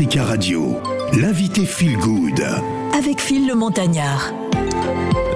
Radio, l'invité Feel Good. Avec Phil le Montagnard.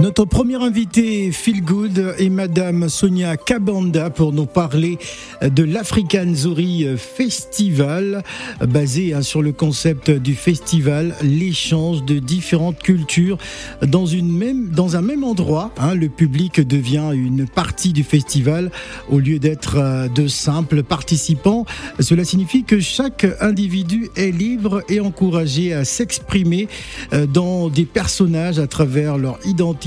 Notre première invitée Feel Good est Madame Sonia Kabanda pour nous parler de l'African Zuri Festival, basé hein, sur le concept du festival, l'échange de différentes cultures dans, une même, dans un même endroit. hein. le public devient une partie du festival au lieu d'être euh, de simples participants. Cela signifie que chaque individu est libre et encouragé à s'exprimer euh, dans des personnages à travers leur identité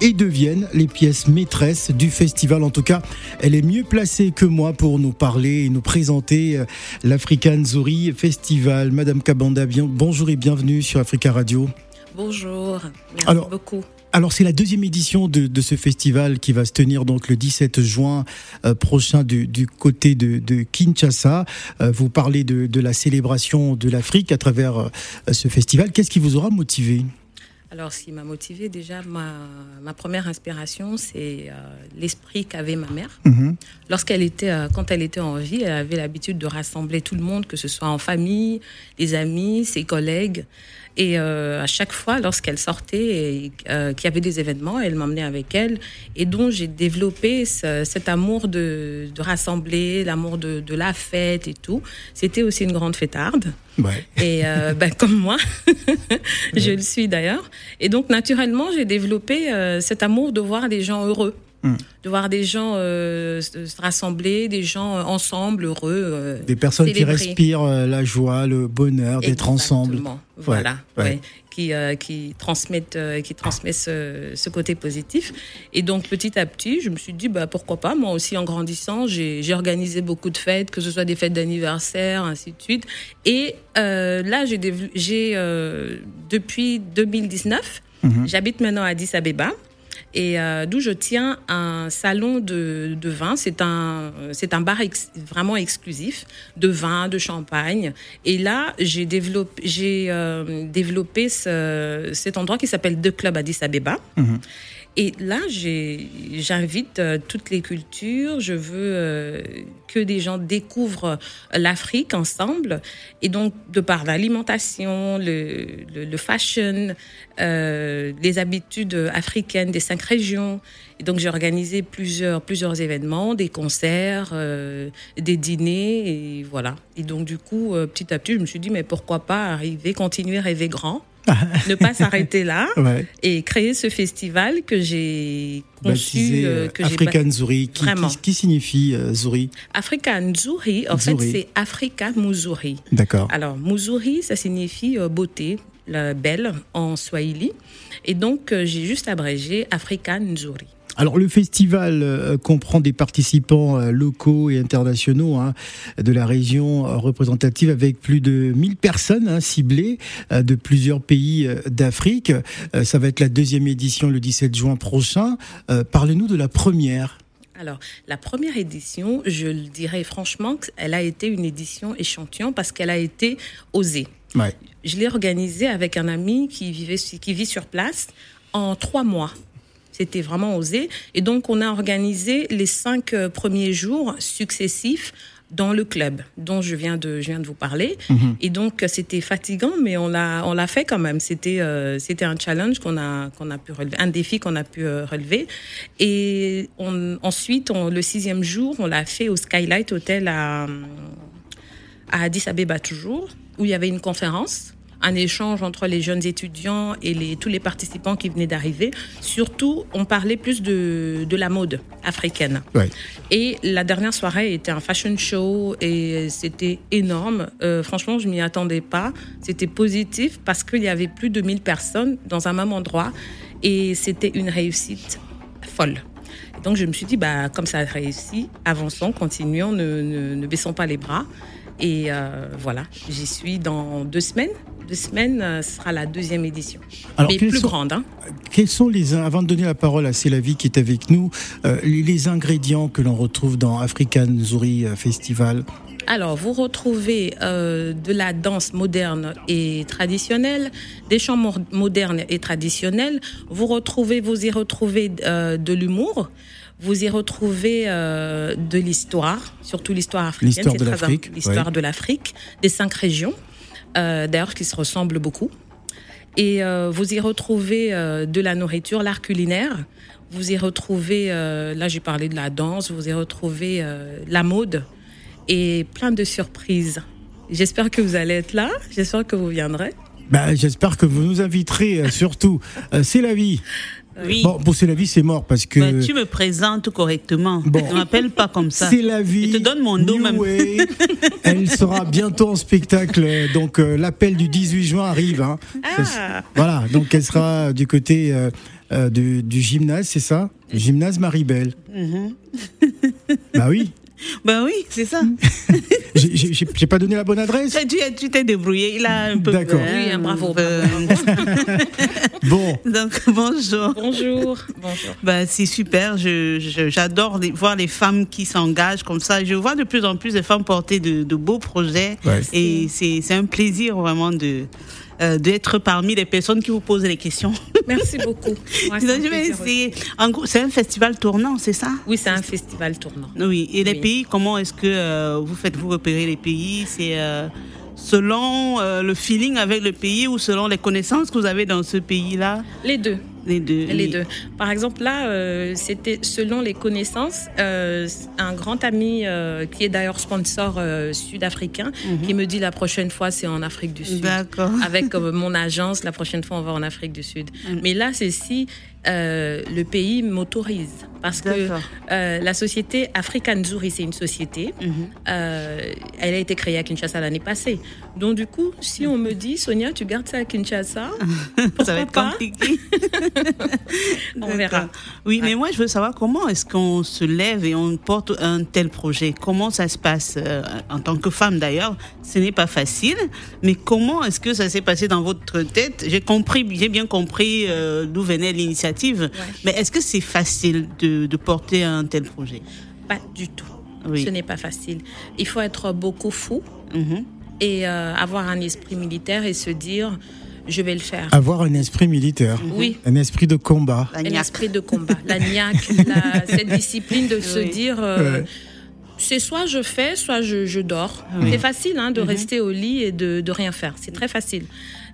et deviennent les pièces maîtresses du festival. En tout cas, elle est mieux placée que moi pour nous parler et nous présenter euh, l'African Zuri Festival. Madame Kabanda, bien, bonjour et bienvenue sur Africa Radio. Bonjour, merci Alors- beaucoup. Alors c'est la deuxième édition de, de ce festival qui va se tenir donc le 17 juin euh, prochain du, du côté de, de Kinshasa. Euh, vous parlez de, de la célébration de l'Afrique à travers euh, ce festival. Qu'est-ce qui vous aura motivé? Alors, ce qui m'a motivé déjà, ma, ma première inspiration, c'est euh, l'esprit qu'avait ma mère. Mhm. Lorsqu'elle était, euh, quand elle était en vie, elle avait l'habitude de rassembler tout le monde, que ce soit en famille, les amis, ses collègues. Et euh, à chaque fois, lorsqu'elle sortait et qu'il y avait des événements, elle m'emmenait avec elle. Et donc, j'ai développé ce- cet amour de, de rassembler, l'amour de, de la fête et tout. C'était aussi une grande fêtarde. Et euh, ben, comme moi, je le suis d'ailleurs. Et donc, naturellement, j'ai développé euh, cet amour de voir des gens heureux. Mm. De voir des gens euh, se se rassembler, des gens euh, ensemble, heureux. euh, Des personnes qui respirent la joie, le bonheur d'être ensemble. Voilà, ouais. ouais. Qui, qui transmettent, qui transmet ce, ce côté positif. Et donc petit à petit, je me suis dit bah pourquoi pas. Moi aussi, en grandissant, j'ai organisé beaucoup de fêtes, que ce soit des fêtes d'anniversaire, ainsi de suite. Et là, j'ai depuis 2019, Mhm. j'habite maintenant à Addis Abeba. Et euh, d'où je tiens un salon de, de vin. C'est un, un bar vraiment exclusif de vin, de champagne. Et là, j'ai développé, euh, développé ce- cet endroit qui s'appelle The Club Addis Abeba. Mhm. Et là, j'invite euh, toutes les cultures. Je veux euh, que des gens découvrent l'Afrique ensemble. Et donc, de par l'alimentation, le, le, le fashion, euh, les habitudes africaines des cinq régions. Et donc, j'ai organisé plusieurs, plusieurs événements, des concerts, euh, des dîners, et voilà. Et donc, du coup, euh, petit à petit, je me suis dit, mais pourquoi pas arriver, continuer à rêver grand, ne pas s'arrêter là Ouais. et créer ce festival que j'ai conçu, Baptisé euh, euh, que j'ai African Zuri. Qui, qui, qui signifie euh, Zuri Africa Nzuri, en fait, c'est Africa Muzuri. D'accord. Alors, Muzuri, ça signifie euh, beauté, la belle en swahili. Et donc, j'ai juste abrégé Africa Nzuri. Alors le festival euh, comprend des participants euh, locaux et internationaux hein, de la région euh, représentative avec plus de 1000 personnes hein, ciblées de plusieurs pays d'Afrique. Ça va être la deuxième édition le 17 juin prochain. Parlez-nous de la première. Alors, la première édition, je le dirais franchement, elle a été une édition échantillon parce qu'elle a été osée. Ouais. Je l'ai organisée avec un ami qui, vivait, qui vit sur place en trois mois. C'était vraiment osé. Et donc, on a organisé les cinq euh, premiers jours successifs dans le club dont je viens de, je viens de vous parler. Mhm. Et donc, euh, c'était fatigant, mais on l'a, on l'a fait quand même. C'était, euh, c'était un challenge qu'on a, qu'on a pu relever, un défi qu'on a pu euh, relever. Et on, ensuite, on, le sixième jour, on l'a fait au Skylight Hotel à, à Addis Abeba toujours, où il y avait une conférence, un échange entre les jeunes étudiants et les, tous les participants qui venaient d'arriver. Surtout, on parlait plus de, de la mode africaine. Ouais. Et la dernière soirée était un fashion show et c'était énorme. Euh, franchement, je m'y attendais pas. C'était positif parce qu'il y avait plus de 1000 personnes dans un même endroit et c'était une réussite folle. Donc je me suis dit, bah, comme ça a réussi, avançons, continuons, ne, ne, ne baissons pas les bras. Et euh, voilà, j'y suis dans deux semaines. Deux semaines, euh, ce sera la deuxième édition. Alors, Mais plus sont- grande. Hein. Quels sont les avant de donner la parole à Célavi qui est avec nous, euh, les, les ingrédients que l'on retrouve dans African Zuri euh, Festival? Alors, vous retrouvez euh, de la danse moderne et traditionnelle, des chants mo- modernes et traditionnels. Vous retrouvez, vous y retrouvez euh, de l'humour. Vous y retrouvez euh, de l'histoire, surtout l'histoire africaine. L'histoire de l'Afrique, ouais. de l'Afrique, des cinq régions. D'ailleurs qui se ressemblent beaucoup. Et vous y retrouvez de la nourriture, l'art culinaire. Vous y retrouvez, là j'ai parlé de la danse, vous y retrouvez la mode et plein de surprises. J'espère que vous allez être là, j'espère que vous viendrez. Bah, J'espère que vous nous inviterez surtout. c'est la vie. Oui. Bon, pour c'est la vie, c'est mort parce que. Bah, tu me présentes correctement. Bon. Ne m'appelle pas comme ça. C'est la vie. Je te donne mon dos même. Elle sera bientôt en spectacle. Donc euh, l'appel du 18 juin arrive. Hein. Ah. voilà. Donc elle sera du côté euh, euh, du, du, gymnase, c'est ça? Gymnase Maribel. Mm bah oui. Ben oui, c'est ça. J'ai pas donné la bonne adresse. Tu t'es débrouillé. Il a un peu. D'accord. Oui, bravo. bon. Donc bonjour. Bonjour. Bonjour. Ben, c'est super. J'adore voir les femmes qui s'engagent comme ça. Je vois de plus en plus de femmes porter de, de beaux projets. Ouais. Et c'est un plaisir vraiment de euh, d'être parmi les personnes qui vous posent les questions. Merci beaucoup. Ouais, c'est un festival tournant, c'est ça? Oui, c'est un festival tournant. Oui. Et les pays, comment est-ce que euh, vous faites vous repérer les pays? C'est euh, selon euh, le feeling avec le pays ou selon les connaissances que vous avez dans ce pays-là? Les deux. Les deux. Les deux. Par exemple, là, euh, c'était selon les connaissances, euh, un grand ami euh, qui est d'ailleurs sponsor sud-africain, Mhm. qui me dit la prochaine fois c'est en Afrique du Sud. D'accord. Avec mon agence, la prochaine fois on va en Afrique du Sud. Mhm. Mais là, c'est si euh, le pays m'autorise. Parce que euh, la société African Zuri, c'est une société. Mhm. Euh, elle a été créée à Kinshasa l'année passée. Donc du coup, si on me dit, Sonia, tu gardes ça à Kinshasa, Ça va être pas? compliqué. on verra. Oui, mais moi, je veux savoir comment est-ce qu'on se lève et on porte un tel projet? Comment ça se passe en tant que femme d'ailleurs? Ce n'est pas facile, mais comment est-ce que ça s'est passé dans votre tête? J'ai compris, j'ai bien compris d'où venait l'initiative, mais est-ce que c'est facile de, de porter un tel projet? Pas du tout. Oui. Ce n'est pas facile. Il faut être beaucoup fou Mhm. et euh, avoir un esprit militaire et se dire, je vais le faire. Avoir un esprit militaire. Oui. Un esprit de combat. Un esprit de combat, la niaque, la- cette discipline de se dire, euh, Ouais. c'est soit je fais, soit je, je dors. Oui. C'est facile hein, de rester au lit et de, de rien faire. C'est très facile.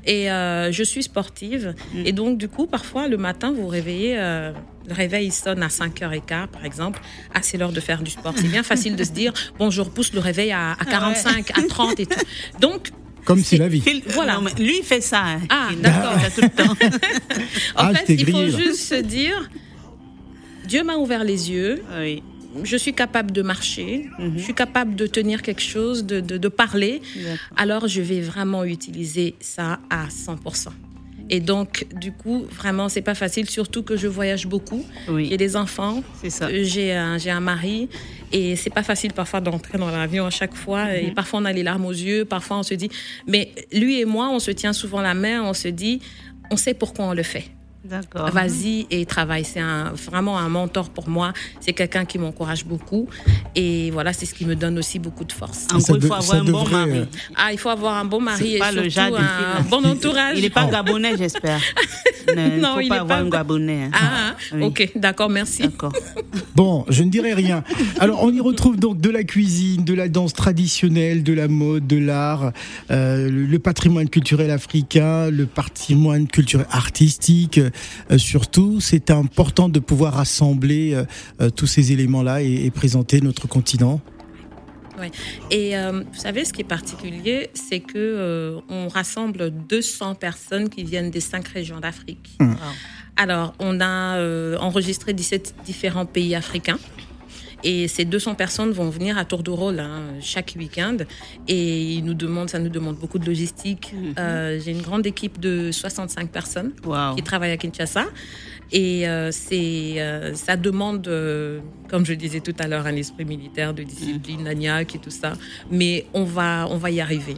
Et euh, je suis sportive. Et donc, du coup, parfois, le matin, vous vous réveillez, euh, le réveil sonne à 5h15, par exemple. Ah, c'est l'heure de faire du sport. C'est bien facile de se dire, bon, je repousse le réveil à, à 45, à 30 et tout. Donc, Comme c'est la vie. Voilà. Non, mais lui, il fait ça. hein. Ah, d'accord. tout le temps. en Ah, fait, il faut juste se dire, Dieu m'a ouvert les yeux. oui. Je suis capable de marcher, Mhm. je suis capable de tenir quelque chose, de, de, de parler, alors je vais vraiment utiliser ça à 100%. Et donc, du coup, vraiment, c'est pas facile, surtout que je voyage beaucoup. Oui. J'ai des enfants, C'est ça. euh, j'ai un, j'ai un mari, et c'est pas facile parfois d'entrer dans l'avion à chaque fois. Mhm. Et parfois, on a les larmes aux yeux, parfois, on se dit. Mais lui et moi, on se tient souvent la main, on se dit, on sait pourquoi on le fait. D'accord. Vas-y et travaille. C'est un, vraiment un mentor pour moi. C'est quelqu'un qui m'encourage beaucoup. Et voilà, c'est ce qui me donne aussi beaucoup de force. En gros, il faut de- avoir un bon mari. euh, Ah, il faut avoir un bon mari C'est et pas le surtout un bon entourage. Il n'est pas gabonais, j'espère. Ne- Il Non, faut il pas est avoir pas- un gabonais. hein. Ah, Oui. ok, d'accord, merci. D'accord. Bon, je ne dirai rien. Alors, on y retrouve donc de la cuisine, de la danse traditionnelle, de la mode, de l'art, euh, le patrimoine culturel africain, le patrimoine culturel artistique. Euh, surtout, c'est important de pouvoir rassembler euh, euh, tous ces éléments-là et, et présenter notre continent. Et euh, vous savez, ce qui est particulier, c'est que euh, on rassemble 200 personnes qui viennent des cinq régions d'Afrique. Mmh. Alors, on a euh, enregistré 17 différents pays africains. Et ces 200 personnes vont venir à tour de rôle hein, chaque week-end. Et ils nous demandent, ça nous demande beaucoup de logistique. Euh, J'ai une grande équipe de 65 personnes qui travaillent à Kinshasa. Et euh, c'est, euh, ça demande, euh, comme je disais tout à l'heure, un esprit militaire de discipline, la niaque et tout ça. Mais on va, on va y arriver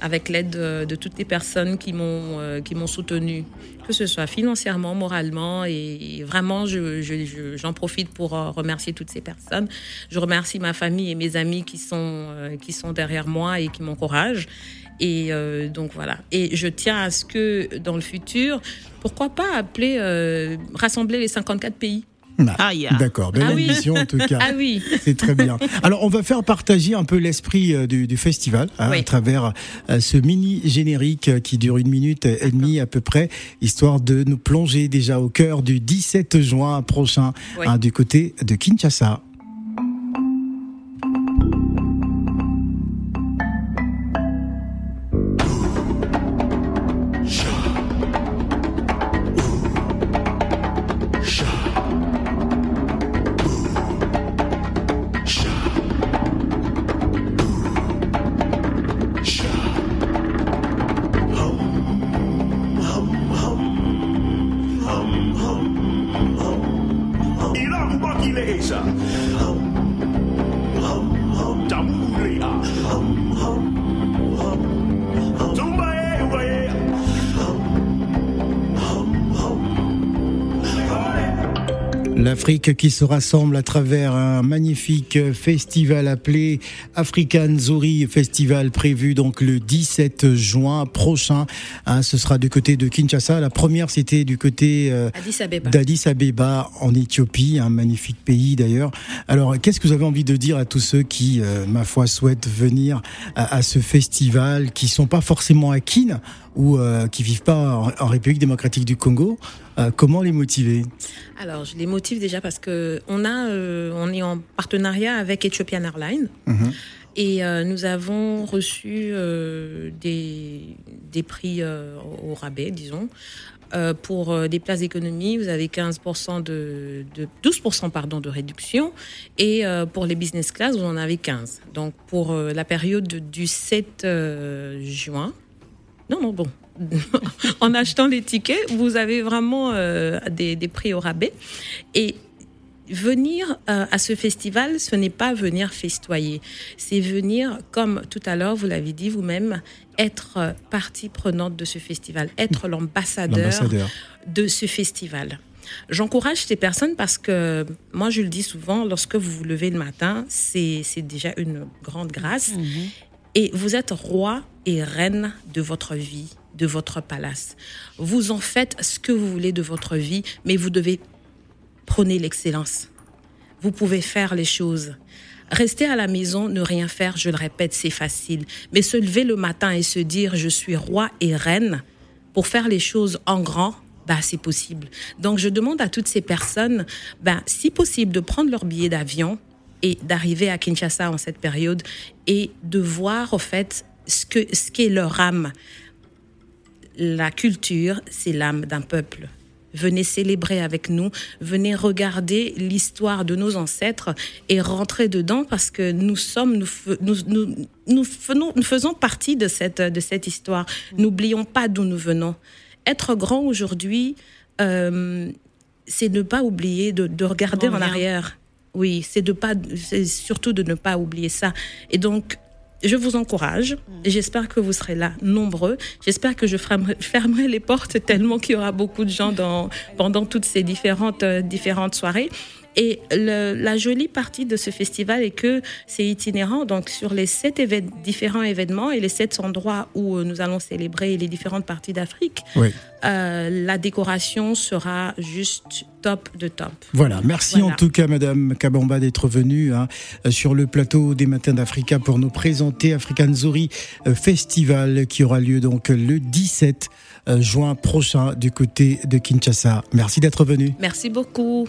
avec l'aide de, de toutes les personnes qui m'ont euh, qui m'ont soutenu, que ce soit financièrement, moralement, et vraiment, je, je- je- j'en profite pour euh, remercier toutes ces personnes. Je remercie ma famille et mes amis qui sont euh, qui sont derrière moi et qui m'encouragent. Et euh, donc voilà. Et je tiens à ce que dans le futur, pourquoi pas appeler, euh, rassembler les 54 pays Ah, D'accord, belle ah en tout cas. Ah oui. C'est très bien. Alors on va faire partager un peu l'esprit euh, du, festival hein, à travers euh, ce mini générique euh, qui dure une minute et demie à peu près, histoire de nous plonger déjà au cœur du 17 juin prochain hein, du côté de Kinshasa. L'Afrique qui se rassemble à travers un magnifique festival appelé African Zori Festival prévu donc le 17 juin prochain. Hein, ce sera du côté de Kinshasa. La première c'était du côté euh, d'Addis Abeba en Éthiopie, un magnifique pays d'ailleurs. Alors qu'est-ce que vous avez envie de dire à tous ceux qui, euh, ma foi, souhaitent venir à, ce festival, qui sont pas forcément à Kin ou euh, qui vivent pas en République démocratique du Congo? Euh, comment les motiver? Alors, je les motive déjà parce que on a, euh, on est en partenariat avec Ethiopian Airlines. Mhm. Et euh, nous avons reçu des, des prix au rabais, disons. pour des places d'économie, vous avez 15% de, de 12% pardon de réduction et pour les business class, vous en avez 15. Donc pour la période du 7 juin, non non bon, en achetant les tickets, vous avez vraiment euh, des, prix au rabais. Et venir euh, à ce festival, ce n'est pas venir festoyer. C'est venir, comme tout à l'heure, vous l'avez dit vous-même, être partie prenante de ce festival, être l'ambassadeur de ce festival. J'encourage ces personnes parce que moi, je le dis souvent, lorsque vous vous levez le matin, c'est déjà une grande grâce. Mhm. Et vous êtes roi et reine de votre vie de votre palace. Vous en faites ce que vous voulez de votre vie, mais vous devez prôner l'excellence. Vous pouvez faire les choses. Rester à la maison, ne rien faire, je le répète, c'est facile. Mais se lever le matin et se dire je suis roi et reine pour faire les choses en grand, bah, c'est possible. Donc je demande à toutes ces personnes, bah, si possible, de prendre leur billet d'avion et d'arriver à Kinshasa en cette période et de voir au fait ce que ce qu'est leur âme la culture, c'est l'âme d'un peuple. Venez célébrer avec nous, venez regarder l'histoire de nos ancêtres et rentrer dedans parce que nous sommes, nous, faisons, partie de cette, de cette histoire. N'oublions pas d'où nous venons. Être grand aujourd'hui, euh, c'est ne pas oublier de, regarder en arrière. Oui, c'est de pas, surtout de ne pas oublier ça. Et donc, je vous encourage. et J'espère que vous serez là nombreux. J'espère que je fermerai les portes tellement qu'il y aura beaucoup de gens dans, pendant toutes ces différentes, euh, différentes soirées. Et la jolie partie de ce festival est que c'est itinérant. Donc, sur les sept différents événements et les sept endroits où euh, nous allons célébrer les différentes parties d'Afrique, euh, la décoration sera juste top de top. Voilà, merci en tout cas, Madame Kabamba, d'être venue hein, sur le plateau des Matins d'Africa pour nous présenter African Zori euh, Festival qui aura lieu donc le 17 juin prochain du côté de Kinshasa. Merci d'être venu. Merci beaucoup.